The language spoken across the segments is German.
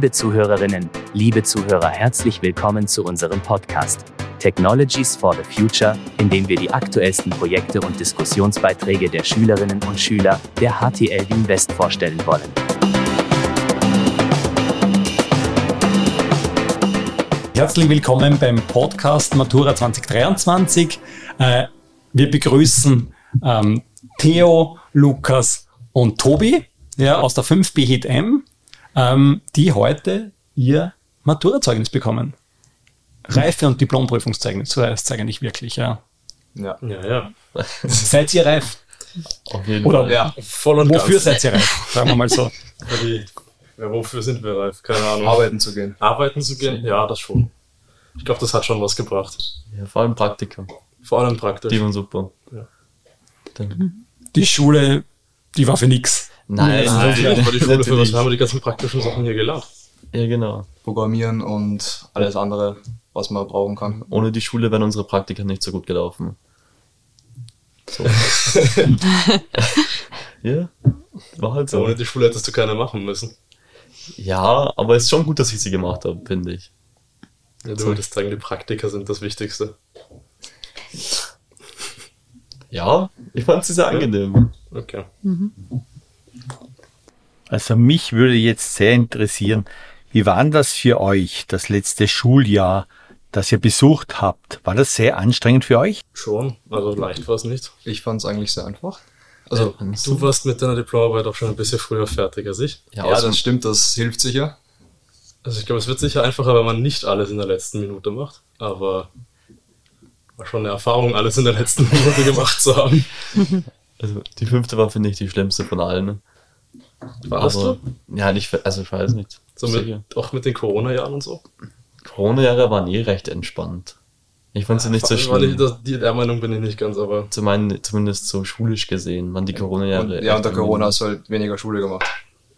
Liebe Zuhörerinnen, liebe Zuhörer, herzlich willkommen zu unserem Podcast Technologies for the Future, in dem wir die aktuellsten Projekte und Diskussionsbeiträge der Schülerinnen und Schüler der HTL Wien West vorstellen wollen. Herzlich willkommen beim Podcast Matura 2023. Äh, wir begrüßen ähm, Theo, Lukas und Tobi ja, aus der 5B Hit M ähm, die heute ihr Maturazeugnis bekommen. Reife- und Diplomprüfungszeugnis, so heißt es eigentlich wirklich, ja. Ja, ja. ja. Seid ihr reif? Auf jeden Oder Fall. ja, voll und wofür ganz. seid ihr reif? Sagen wir mal so. Ja, wofür sind wir reif? Keine Ahnung. arbeiten zu gehen. Arbeiten zu gehen? Ja, das schon. Ich glaube, das hat schon was gebracht. Ja, vor allem Praktika. Vor allem praktisch. Die waren super. Ja. Die Schule, die war für nix. Nein, Nein, das war die Schule, für was haben wir die ganzen praktischen Sachen hier gelernt? Ja, genau. Programmieren und alles andere, was man brauchen kann. Ohne die Schule wären unsere Praktika nicht so gut gelaufen. So. ja, war halt so. Ohne die Schule hättest du keine machen müssen. Ja, aber es ist schon gut, dass ich sie gemacht habe, finde ich. Ja, du würdest sagen, die Praktika sind das Wichtigste. Ja, ich fand sie sehr angenehm. Okay. Also mich würde jetzt sehr interessieren, wie war das für euch, das letzte Schuljahr, das ihr besucht habt? War das sehr anstrengend für euch? Schon. Also leicht war es nicht. Ich fand es eigentlich sehr einfach. Also, Du warst mit deiner Diplomarbeit auch schon ein bisschen früher fertig als ich. Ja, ja, dem- das stimmt, das hilft sicher. Also ich glaube, es wird sicher einfacher, wenn man nicht alles in der letzten Minute macht. Aber war schon eine Erfahrung, alles in der letzten Minute gemacht zu haben. also die fünfte war, finde ich, die schlimmste von allen. War das Aber- du? Ja, ich, also ich weiß nicht. So mit, auch mit den Corona-Jahren und so? Corona-Jahre waren eh recht entspannt. Ich fand sie nicht so schlimm. nicht, das, die, der Meinung bin ich nicht ganz, aber Zu meinen, zumindest so schulisch gesehen, waren die Und, Corona-Jahre. ja, unter Corona hast du halt weniger Schule gemacht.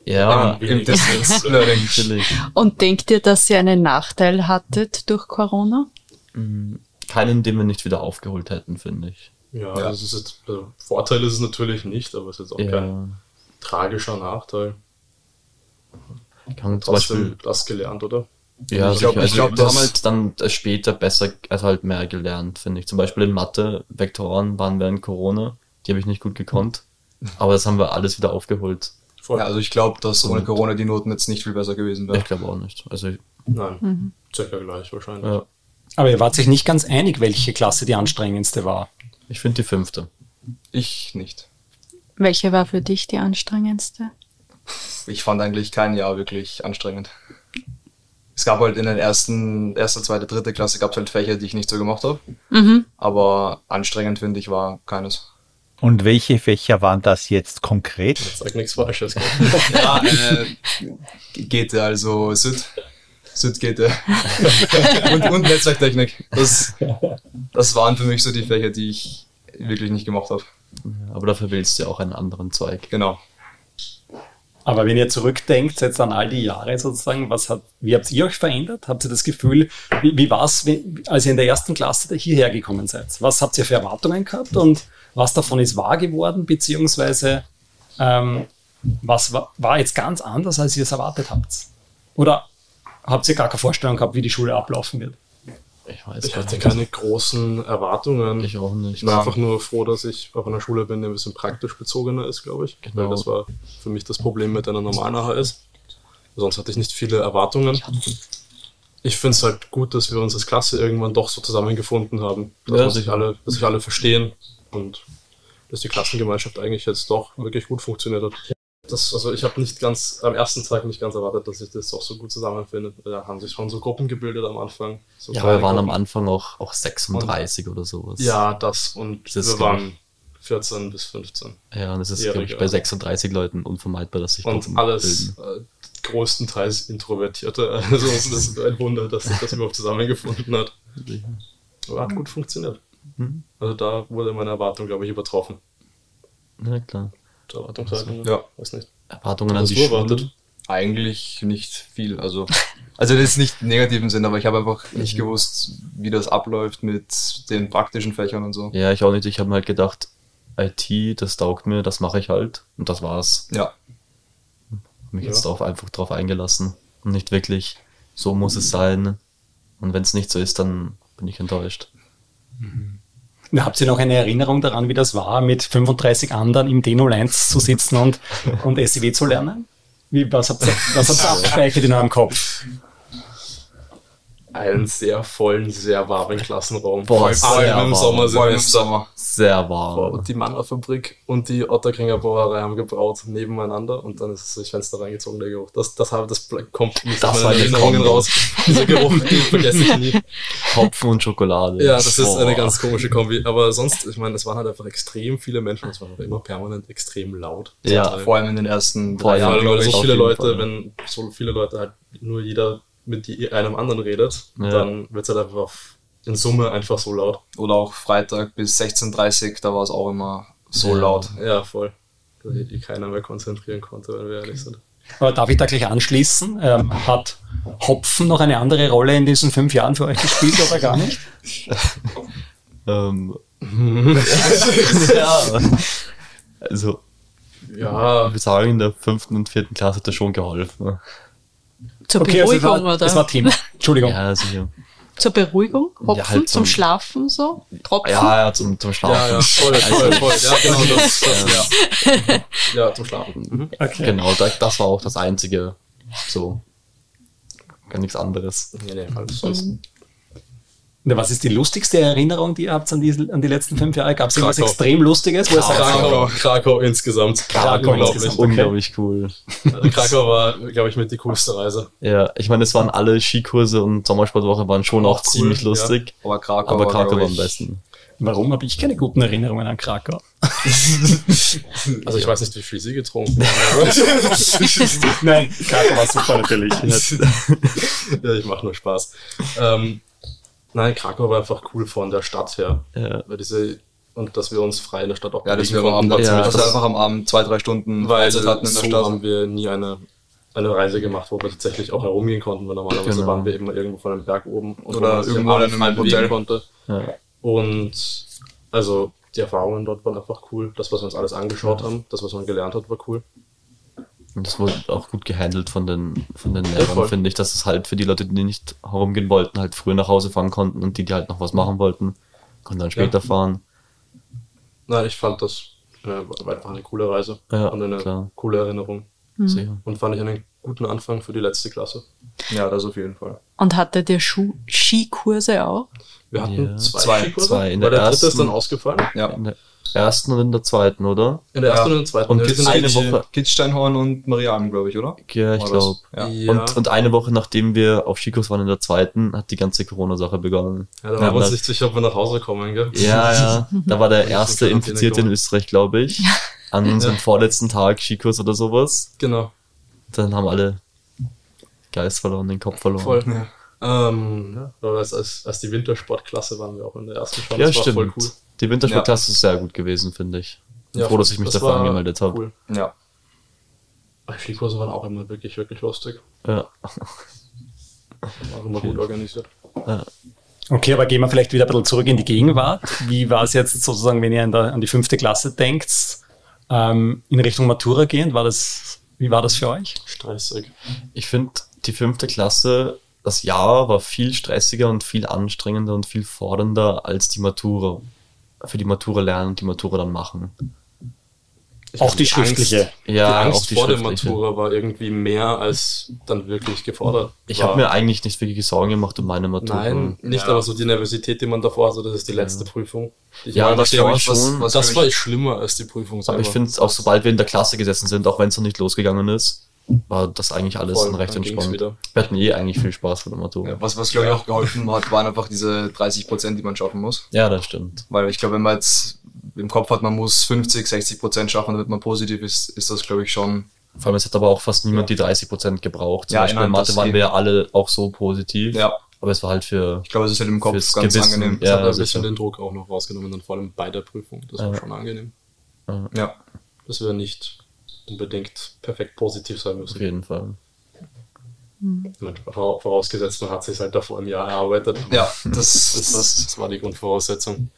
Ja, Im, im Distance Learning. Und denkt ihr, dass ihr einen Nachteil hattet durch Corona? Keinen, den wir nicht wieder aufgeholt hätten, finde ich. ja, Ja. Das ist jetzt, also Vorteil ist es natürlich nicht, aber es ist jetzt auch kein Ja, tragischer Nachteil. kann zum Trotzdem Beispiel. das gelernt, oder? Ja, Ich glaub- sicher. ich glaub, also, wir das- haben halt dann äh, später besser, also halt mehr gelernt, finde ich. Zum Beispiel in Mathe, Vektoren waren während Corona, die habe ich nicht gut gekonnt. Aber das haben wir alles wieder aufgeholt. Voll. Ja, also ich glaube, dass ohne Corona die Noten jetzt nicht viel besser gewesen wären. Ich glaube auch nicht. Also, Nein, circa gleich wahrscheinlich. ja, Aber ihr wart sich nicht ganz einig, welche Klasse die anstrengendste war. ich finde die fünfte. Ich nicht. Welche war für dich die anstrengendste? Ich fand eigentlich kein Jahr wirklich anstrengend. Es gab halt in den ersten, erste, zweite, dritte Klasse gab es halt Fächer, die ich nicht so gemacht habe. Mhm. Aber anstrengend finde ich war keines. Und welche Fächer waren das jetzt konkret? Sag nichts Falsches. Ja, äh, Gete, also Süd. Süd Gete. und, und Netzwerktechnik. Das, das waren für mich so die Fächer, die ich wirklich nicht gemacht habe. Aber dafür willst du ja auch einen anderen Zweig. Genau. Aber wenn ihr zurückdenkt, jetzt an all die Jahre sozusagen, was hat, wie habt ihr euch verändert? Habt ihr das Gefühl, wie, wie war es, als ihr in der ersten Klasse hierher gekommen seid? Was habt ihr für Erwartungen gehabt und was davon ist wahr geworden, beziehungsweise ähm, was war, war jetzt ganz anders, als ihr es erwartet habt? Oder habt ihr gar keine Vorstellung gehabt, wie die Schule ablaufen wird? Ich weiß Ich hatte nicht. keine großen Erwartungen. Ich auch nicht. Ich war einfach nur froh, dass ich auf einer Schule bin, die ein bisschen praktisch bezogener ist, glaube ich. Genau. Weil das war für mich das Problem mit einer normalen AHS. Sonst hatte ich nicht viele Erwartungen. Ich finde es halt gut, dass wir uns als Klasse irgendwann doch so zusammengefunden haben. Dass, Ja, sich alle, dass sich alle verstehen und dass die Klassengemeinschaft eigentlich jetzt doch wirklich gut funktioniert hat. Das, also ich habe nicht ganz am ersten Tag nicht ganz erwartet, dass sich das auch so gut zusammenfindet. Da haben sich schon so Gruppen gebildet am Anfang. So Ja, wir waren am Gruppen. Anfang auch, auch 36 oder sowas. Ja, das und Das wir waren 14 bis 15. Ja, und es ist, glaube ich, bei also. 36 Leuten unvermeidbar, dass sich Und Gruppen alles bilden. äh, größtenteils Introvertierte. Also es ist ein Wunder, dass sich das überhaupt zusammengefunden hat. Aber hat gut funktioniert. Mhm. Also da wurde meine Erwartung, glaube ich, übertroffen. Ja, klar. Die Erwartungshaltung, Ja. weiß nicht. Erwartungen an die Schule. erwartet? Eigentlich nicht viel. Also, also das ist nicht im negativen Sinn, aber ich habe einfach nicht gewusst, wie das abläuft mit den praktischen Fächern und so. Ja, ich auch nicht. Ich habe mir halt gedacht, IT, das taugt mir, das mache ich halt. Und das war's. Ja. Mich Ja. jetzt drauf, einfach drauf eingelassen. Und nicht wirklich, so muss es sein. Und wenn es nicht so ist, dann bin ich enttäuscht. Habt ihr noch eine Erinnerung daran, wie das war, mit 35 anderen im D01 zu sitzen und, und SEW zu lernen? Wie, was habt ihr, was habt ihr abgespeichert in eurem Kopf? Einen sehr vollen, sehr warmen Klassenraum. Boah, vor allem sehr im warm. Vor allem im Sommersemester. Sommer. Sehr warm. Und die Mannerfabrik und die Otterkringer Brauerei haben gebraut nebeneinander und dann ist es durchs Fenster reingezogen, der Geruch. Das, das, habe- das kommt nicht Das aus meinen Erinnerungen raus. Dieser Geruch, den vergesse ich nie. Hopfen und Schokolade. Ja, das ist eine ganz komische Kombi. Aber sonst, ich meine, es waren halt einfach extrem viele Menschen. Es war auch immer permanent extrem laut. Ja. Vor allem in den ersten drei allem, Vor Jahren. allem, weil so viele Leute, Fall. wenn so viele Leute halt nur jeder mit die, einem anderen redet, Ja. dann wird es halt einfach auf, in Summe einfach so laut. Oder auch Freitag bis 16.30 da war es auch immer so Ja. laut. Ja, voll. Da sich keiner mehr konzentrieren konnte, wenn wir ehrlich sind. Aber darf ich da gleich anschließen? Ähm, hat Hopfen noch eine andere Rolle in diesen fünf Jahren für euch gespielt oder gar nicht? Ähm, ja. Also, Ja, ich würde sagen, in der fünften und vierten Klasse hat das schon geholfen. Zur Okay, also es Beruhigung, war, oder? es war Thema. Entschuldigung. Ja, sicher. Zur Beruhigung? Hopfen? Ja, halt zum zum- Schlafen so? Tropfen? Ja, ja, zum, zum Schlafen. ja, ja, voll, voll, voll. Ja, genau, das, das ja. ja, zum Schlafen. Mhm. Okay. Genau, das, das war auch das einzige. So. Gar nichts anderes. Nee, nee, alles sonst. Na, Was ist die lustigste Erinnerung, die ihr habt an die, an die letzten fünf Jahre? Gab es irgendwas Krakau. extrem Lustiges? Wo sagt, Krakau, Krakau insgesamt. Krakau unglaublich. insgesamt. Okay. Unglaublich cool. Krakau war, glaube ich, mit die coolste Reise. Ja, ich meine, es waren alle Skikurse und Sommersportwoche waren schon auch, Auch cool, ziemlich ja. lustig. Aber Krakau, Aber war, Krakau war am besten. Warum habe ich keine guten Erinnerungen an Krakau? Also ich weiß nicht, wie viel sie getrunken haben. Nein, Krakau war super natürlich. ja, ich mache nur Spaß. Ähm, nein, Krakau war einfach cool von der Stadt her. Ja. Weil diese, und dass wir uns frei in der Stadt auch Ja, dass wir bewegen am konnten, Abend, war Ja, dass wir das- einfach am Abend zwei, drei Stunden weil Freizeit hatten in der so Stadt. haben wir nie eine, eine Reise gemacht, wo wir tatsächlich auch herumgehen konnten, weil normalerweise Genau. waren wir immer irgendwo von einem Berg oben und Oder irgendwo in einem Hotel. konnte. Ja. Und also die Erfahrungen dort waren einfach cool. Das, was wir uns alles angeschaut haben, das, was man gelernt hat, war cool. Und das wurde auch gut gehandelt von den, von den. Lehrern, finde ich, dass es halt für die Leute, die nicht herumgehen wollten, halt früher nach Hause fahren konnten und die, die halt noch was machen wollten, konnten dann später fahren. Nein, ich fand das äh, war einfach eine coole Reise Ja, und eine klar. coole Erinnerung. Sicher. Und fand ich einen guten Anfang für die letzte Klasse. Ja, das auf jeden Fall. Und hattet ihr Schu Skikurse auch? Wir hatten Ja. zwei, Zwei. Skikurse, Zwei. In der der dritte ist ersten- dann ausgefallen. Ja. In der ersten und in der zweiten, oder? In der ersten Ja. und in der zweiten. Und Wir gibt's sind eine Woche- Kitzsteinhorn und Marialm, glaube ich, oder? Ja, ich glaube. Ja. Ja, Und, und eine Woche nachdem wir auf Skikurs waren in der zweiten, hat die ganze Corona-Sache begonnen. ja, da waren wir Ja, uns nicht sicher, ob wir nach Hause kommen, gell? Ja, ja. Da war der in erste Infizierte in. Österreich, glaube ich. An unserem Ja. vorletzten Tag Skikurs oder sowas. Genau, Dann haben alle Geist verloren, den Kopf verloren. voll. Ja. Ähm, ja, als, als, als die Wintersportklasse waren wir auch in der ersten schon. Ja, das war stimmt. voll cool. Die Wintersportklasse ist sehr gut gewesen, finde ich. Bin Ja, froh, dass ich mich das dafür war angemeldet habe. Cool. Ja. Aber Die Skikurse waren auch immer wirklich, wirklich lustig. Ja. Waren immer gut organisiert. Okay, aber gehen wir vielleicht wieder ein bisschen zurück in die Gegenwart. Wie war es jetzt sozusagen, wenn ihr an, der, an die fünfte Klasse denkt, ähm, in Richtung Matura gehend? War das, wie war das für euch? Stressig. Ich finde, die fünfte Klasse, das Jahr war viel stressiger und viel anstrengender und viel fordernder als die Matura. Für die Matura lernen und die Matura dann machen. Auch die schriftliche. Ja, die Angst auch die vor der. Matura war irgendwie mehr als dann wirklich gefordert. Ich habe mir eigentlich nicht wirklich Sorgen gemacht um meine Matura. Nein, nicht, aber so die Nervosität, die man davor hatte, das ist die letzte Prüfung. Die ich Ja, das war schon- was, das war schlimmer als die Prüfung selber. Aber ich finde es auch, sobald wir in der Klasse gesessen sind, auch wenn es noch nicht losgegangen ist, war das eigentlich alles Voll, recht entspannt. wieder. Wir hatten eh eigentlich viel Spaß mit der Matura. Ja, was, was glaube ich auch geholfen hat, waren einfach diese 30 Prozent, die man schaffen muss. Ja, das stimmt. Weil ich glaube, wenn man jetzt im Kopf hat, man muss 50, 60 Prozent schaffen, damit man positiv ist, ist das glaube ich schon. Vor allem, es hat aber auch fast niemand die 30% gebraucht. Zum Ja, Beispiel in Mathe waren wir ja alle auch so positiv. Ja. Aber es war halt für, Ich glaube, es ist halt im Kopf ganz Gewissen, angenehm. Das Ja, hat ein sicher. bisschen den Druck auch noch rausgenommen, dann vor allem bei der Prüfung. Das war Ja. schon angenehm. Ja. Dass wir nicht unbedingt perfekt positiv sein auf müssen. jeden Fall. Vora- vorausgesetzt, man hat sich halt davor im Jahr erarbeitet. Ja, das Das, das, das. war die Grundvoraussetzung.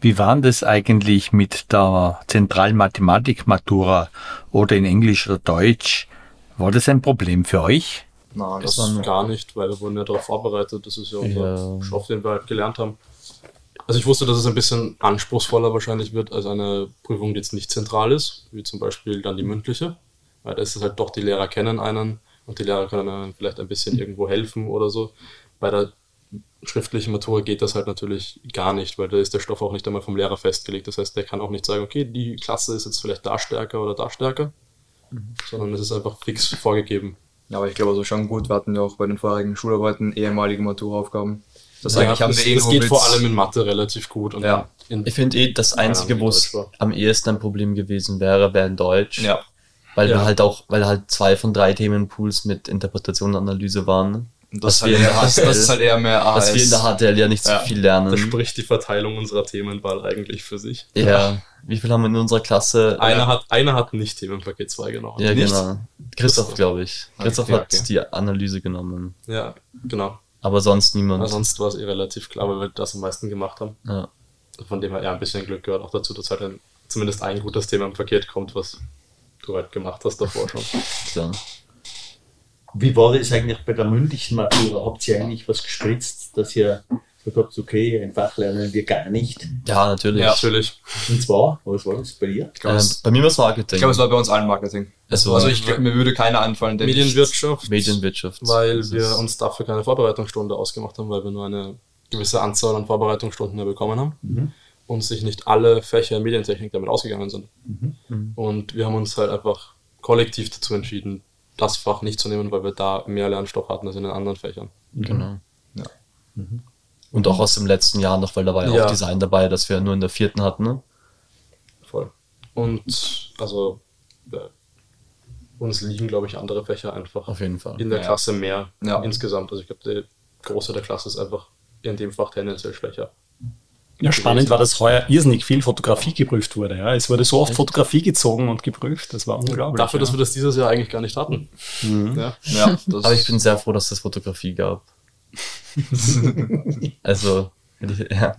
Wie war denn das eigentlich mit der Zentralmathematik-Matura oder in Englisch oder Deutsch? War das ein Problem für euch? Nein, Das Das gar nicht, weil wir wurden ja darauf vorbereitet. Das ist ja unser Ja. Stoff, den wir halt gelernt haben. Also ich wusste, dass es ein bisschen anspruchsvoller wahrscheinlich wird als eine Prüfung, die jetzt nicht zentral ist, wie zum Beispiel dann die mündliche. Weil da ist es halt doch, die Lehrer kennen einen und die Lehrer können einem vielleicht ein bisschen irgendwo helfen oder so. Bei der schriftlichen Matura geht das halt natürlich gar nicht, weil da ist der Stoff auch nicht einmal vom Lehrer festgelegt. Das heißt, der kann auch nicht sagen, okay, die Klasse ist jetzt vielleicht da stärker oder da stärker, sondern es ist einfach fix vorgegeben. Ja, aber ich glaube also schon gut, wir hatten ja auch bei den vorherigen Schularbeiten ehemalige Maturaufgaben. Das Ja, eigentlich haben das, wir das irgendwo geht vor allem in Mathe relativ gut. Und Ja. in, Ich finde eh, das Einzige, Ja, wo es am ehesten ein Problem gewesen wäre, wäre in Deutsch. Ja. Weil Ja. wir halt auch, weil halt zwei von drei Themenpools mit Interpretation und Analyse waren. Das, halt eher, das, HTL das ist halt eher mehr AHS. Dass wir in der HTL ja nicht so Ja. viel lernen. da spricht die Verteilung unserer Themenwahl eigentlich für sich. ja. Wie viel haben wir in unserer Klasse? Einer, hat, einer hat nicht Themenpaket 2 genommen. Ja, Nicht? genau. Christoph, glaube ich. Christoph Okay, hat okay. die Analyse genommen. Ja, genau. Aber sonst niemand. Aber sonst war es eh relativ klar, weil wir das am meisten gemacht haben. ja. Von dem her eher ein bisschen Glück gehört auch dazu, dass halt ein, zumindest ein gutes Thema im Paket kommt, was du halt gemacht hast davor schon. Klar. Wie war das eigentlich bei der mündlichen Matura? Habt ihr eigentlich was gespritzt, dass ihr gesagt habt, okay, ein Fach lernen wir gar nicht? Ja, natürlich. Ja, natürlich. Und zwar, was war das bei dir? Ich glaube, Ähm, bei mir war es Marketing. ich glaube, es war bei uns allen Marketing. Also- also ich, glaub, mir würde keiner anfallen, der Medienwirtschaft. Medienwirtschaft. Weil wir uns dafür keine Vorbereitungsstunde ausgemacht haben, weil wir nur eine gewisse Anzahl an Vorbereitungsstunden bekommen haben und sich nicht alle Fächer in Medientechnik damit ausgegangen sind. Und wir haben uns halt einfach kollektiv dazu entschieden, das Fach nicht zu nehmen, weil wir da mehr Lernstoff hatten als in den anderen Fächern. Genau. Ja. Und auch aus dem letzten Jahr noch, weil da war ja, Ja. auch Design dabei, das wir nur in der vierten hatten. Ne? Voll. Und also äh, uns liegen, glaube ich, andere Fächer einfach Auf jeden Fall. in der Ja. Klasse mehr Ja. insgesamt. Also ich glaube, der Große der Klasse ist einfach in dem Fach tendenziell schwächer. Ja, spannend war, dass heuer irrsinnig viel Fotografie geprüft wurde. Ja. Es wurde so oft Fotografie gezogen und geprüft. Das war unglaublich. Dafür, dass ja. wir das dieses Jahr eigentlich gar nicht hatten. Ja. Ja, das Aber ich bin sehr froh, dass es Fotografie gab. also, ja.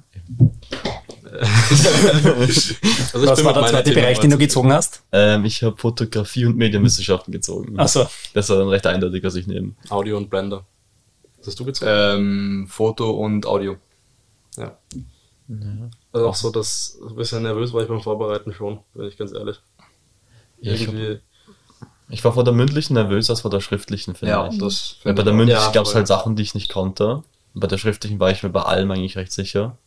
Also Was war der zweite Bereich, den du gezogen hast? Ähm, ich habe Fotografie und Medienwissenschaften gezogen. Achso, Das war dann recht eindeutig, was ich nehme. Audio und Blender. Was hast du gezogen? ähm, Foto und Audio. ja. Also auch so, dass ein bisschen nervös war ich beim Vorbereiten schon, bin ich ganz ehrlich. Ja, Irgendwie, ich war vor der mündlichen nervös als vor der schriftlichen, finde Ja, ich. das Weil bei der ich mündlichen Ja, gab es halt Sachen, die ich nicht konnte. Und bei der schriftlichen war ich mir bei allem eigentlich recht sicher.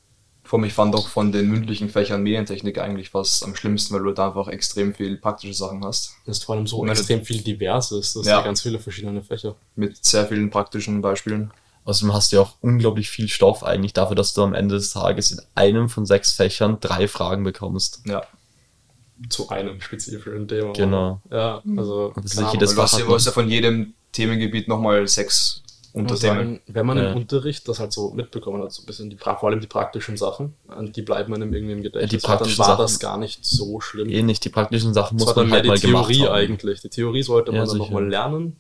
Vor allem, ich fand auch von den mündlichen Fächern Medientechnik eigentlich fast am schlimmsten, weil du da einfach extrem viel praktische Sachen hast. das ist vor allem so Meine- extrem viel Diverses. Das Ja. sind ganz viele verschiedene Fächer. Mit sehr vielen praktischen Beispielen. Außerdem hast du ja auch unglaublich viel Stoff eigentlich dafür, dass du am Ende des Tages in einem von sechs Fächern drei Fragen bekommst. Ja. Zu einem spezifischen Thema. Genau. Ja, also. Das ist jedes Fach ja, du hast ja von jedem Themengebiet nochmal sechs Unterthemen. sagen, wenn man Ja. im Unterricht das halt so mitbekommen hat, so ein bisschen die, vor allem die praktischen Sachen, die bleiben einem irgendwie im Gedächtnis, die und dann praktischen war Sachen- das gar nicht so schlimm. Eh nicht, die praktischen Sachen muss dann man mehr halt die mal gemacht Theorie haben. eigentlich. Die Theorie sollte man Ja, dann sicher. nochmal lernen.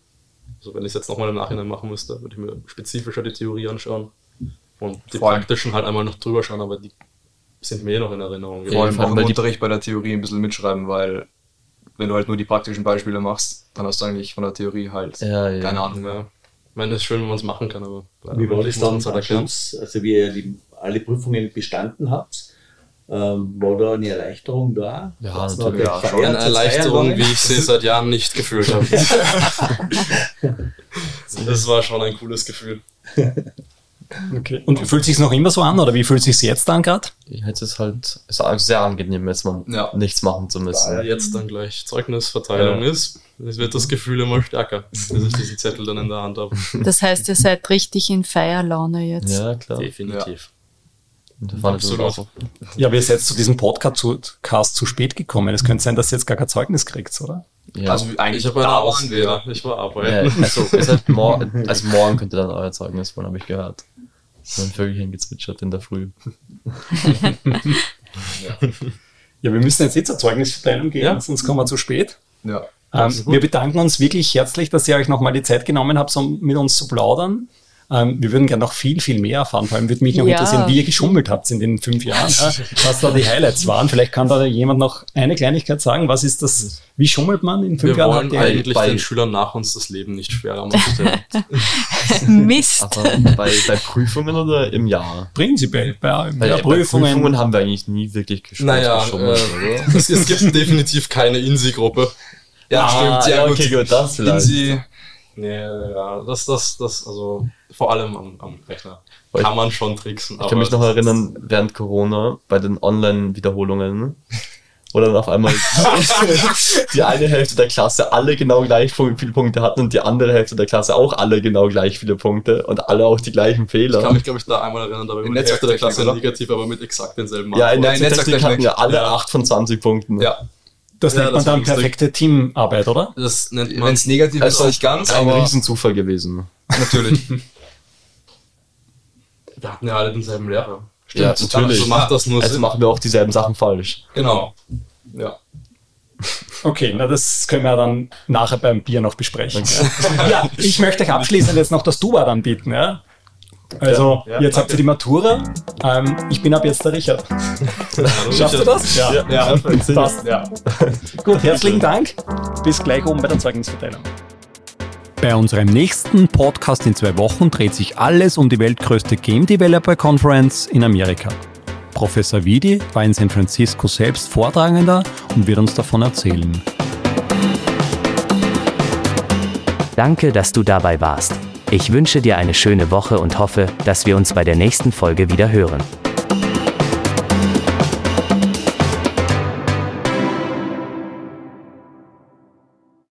Also wenn ich es jetzt nochmal im Nachhinein machen müsste, würde ich mir spezifischer die Theorie anschauen und die Vor allem- praktischen halt einmal noch drüber schauen, aber die sind mir eh noch in Erinnerung. Vor allem vor auch im Unterricht bei der Theorie ein bisschen mitschreiben, weil wenn du halt nur die praktischen Beispiele machst, dann hast du eigentlich von der Theorie halt Ja, ja. keine Ahnung mehr. Ich meine, es ist schön, wenn man es machen kann, aber Wie war das dann am. Schluss? Also wie ihr die, alle Prüfungen bestanden habt, ähm, war da eine Erleichterung da? Ja, Hat's natürlich. Ja, schon Eine Erleichterung, wie ich sie seit Jahren nicht gefühlt habe. das war schon ein cooles Gefühl. okay. Und fühlt sich noch immer so an oder wie fühlt sich jetzt an gerade? Jetzt ist halt ist sehr angenehm, jetzt mal Ja. nichts machen zu müssen. Weil jetzt dann gleich Zeugnisverteilung Ja. ist, es wird das Gefühl immer stärker, bis ich diesen Zettel dann in der Hand habe. Das heißt, ihr seid richtig in Feierlaune jetzt. Ja, klar. Definitiv. Da war Absolut. Ja, wir sind jetzt zu diesem Podcast zu, Cast zu spät gekommen. Es könnte sein, dass ihr jetzt gar kein Zeugnis kriegt, oder? Ja. Also eigentlich Ich habe eine da waren Ausrede. wir. Ich war ja, arbeiten. also, es hat mor also morgen könnte dann euer Zeugnis wollen, habe ich gehört. So ein Vögelchen gezwitschert in der Früh. Ja, wir müssen jetzt eh zur Zeugnisverteilung gehen, Ja. sonst kommen wir zu spät. Ja. Ähm, wir bedanken uns wirklich herzlich, dass ihr euch nochmal die Zeit genommen habt, um mit uns zu plaudern. Ähm, wir würden gerne noch viel, viel mehr erfahren. Vor allem würde mich noch Ja. interessieren, wie ihr geschummelt habt in den fünf Jahren, ja, was da die Highlights waren. Vielleicht kann da jemand noch eine Kleinigkeit sagen. Was ist das? Wie schummelt man in fünf Wir Jahren? wollen Habt ihr- eigentlich bei- den Schülern nach uns das Leben nicht schwerer machen. Mist. Aber bei, bei Prüfungen oder im Jahr? Prinzipiell, bei, bei bei Prüfungen. Prüfungen haben wir eigentlich nie wirklich geschummelt. naja, geschummelt, äh, oder? es, es gibt definitiv keine INSI-Gruppe. Ja, Ah, stimmt. Ja, ja, gut. okay, gut, das vielleicht. Insi, Nee, ja, das, das, das, also vor allem am, am Rechner Weil kann man schon tricksen. Ich kann mich noch erinnern, während Corona bei den Online-Wiederholungen, wo dann auf einmal die eine Hälfte der Klasse alle genau gleich viele Punkte hatten und die andere Hälfte der Klasse auch alle genau gleich viele Punkte und alle auch die gleichen Ich kann Fehler. mich, glaube ich, da einmal erinnern, da war In die Hälfte der Klasse oder? negativ, aber mit exakt denselben Ja, in der Nein, Netzwerktechnik hatten wir alle Ja. 8 von 20 Punkten. ja, Das Ja, nennt man dann perfekte Teamarbeit, oder? das nennt man. wenn es negativ ist, Also nicht ganz, ein aber Riesenzufall gewesen. natürlich. Wir hatten ja alle denselben Lehrer. Ja, Also natürlich. macht das nur Also Sinn. machen wir auch dieselben Sachen falsch. Genau. Ja. Okay, na das können wir dann nachher beim Bier noch besprechen. Ja, ich möchte euch abschließend jetzt noch das Dubat anbieten. Ja? Also, Ja, jetzt habt ihr die Matura. Ähm, ich bin ab jetzt der Richard. Schaffst du das? Ja, ja, Passt. Ja. Gut, herzlichen Dank. Bis gleich oben bei der Zeugnisverteilung. Bei unserem nächsten Podcast in zwei Wochen dreht sich alles um die weltgrößte Game Developer Conference in Amerika. Professor Vidi war in San Francisco selbst Vortragender und wird uns davon erzählen. Danke, dass du dabei warst. Ich wünsche dir eine schöne Woche und hoffe, dass wir uns bei der nächsten Folge wieder hören.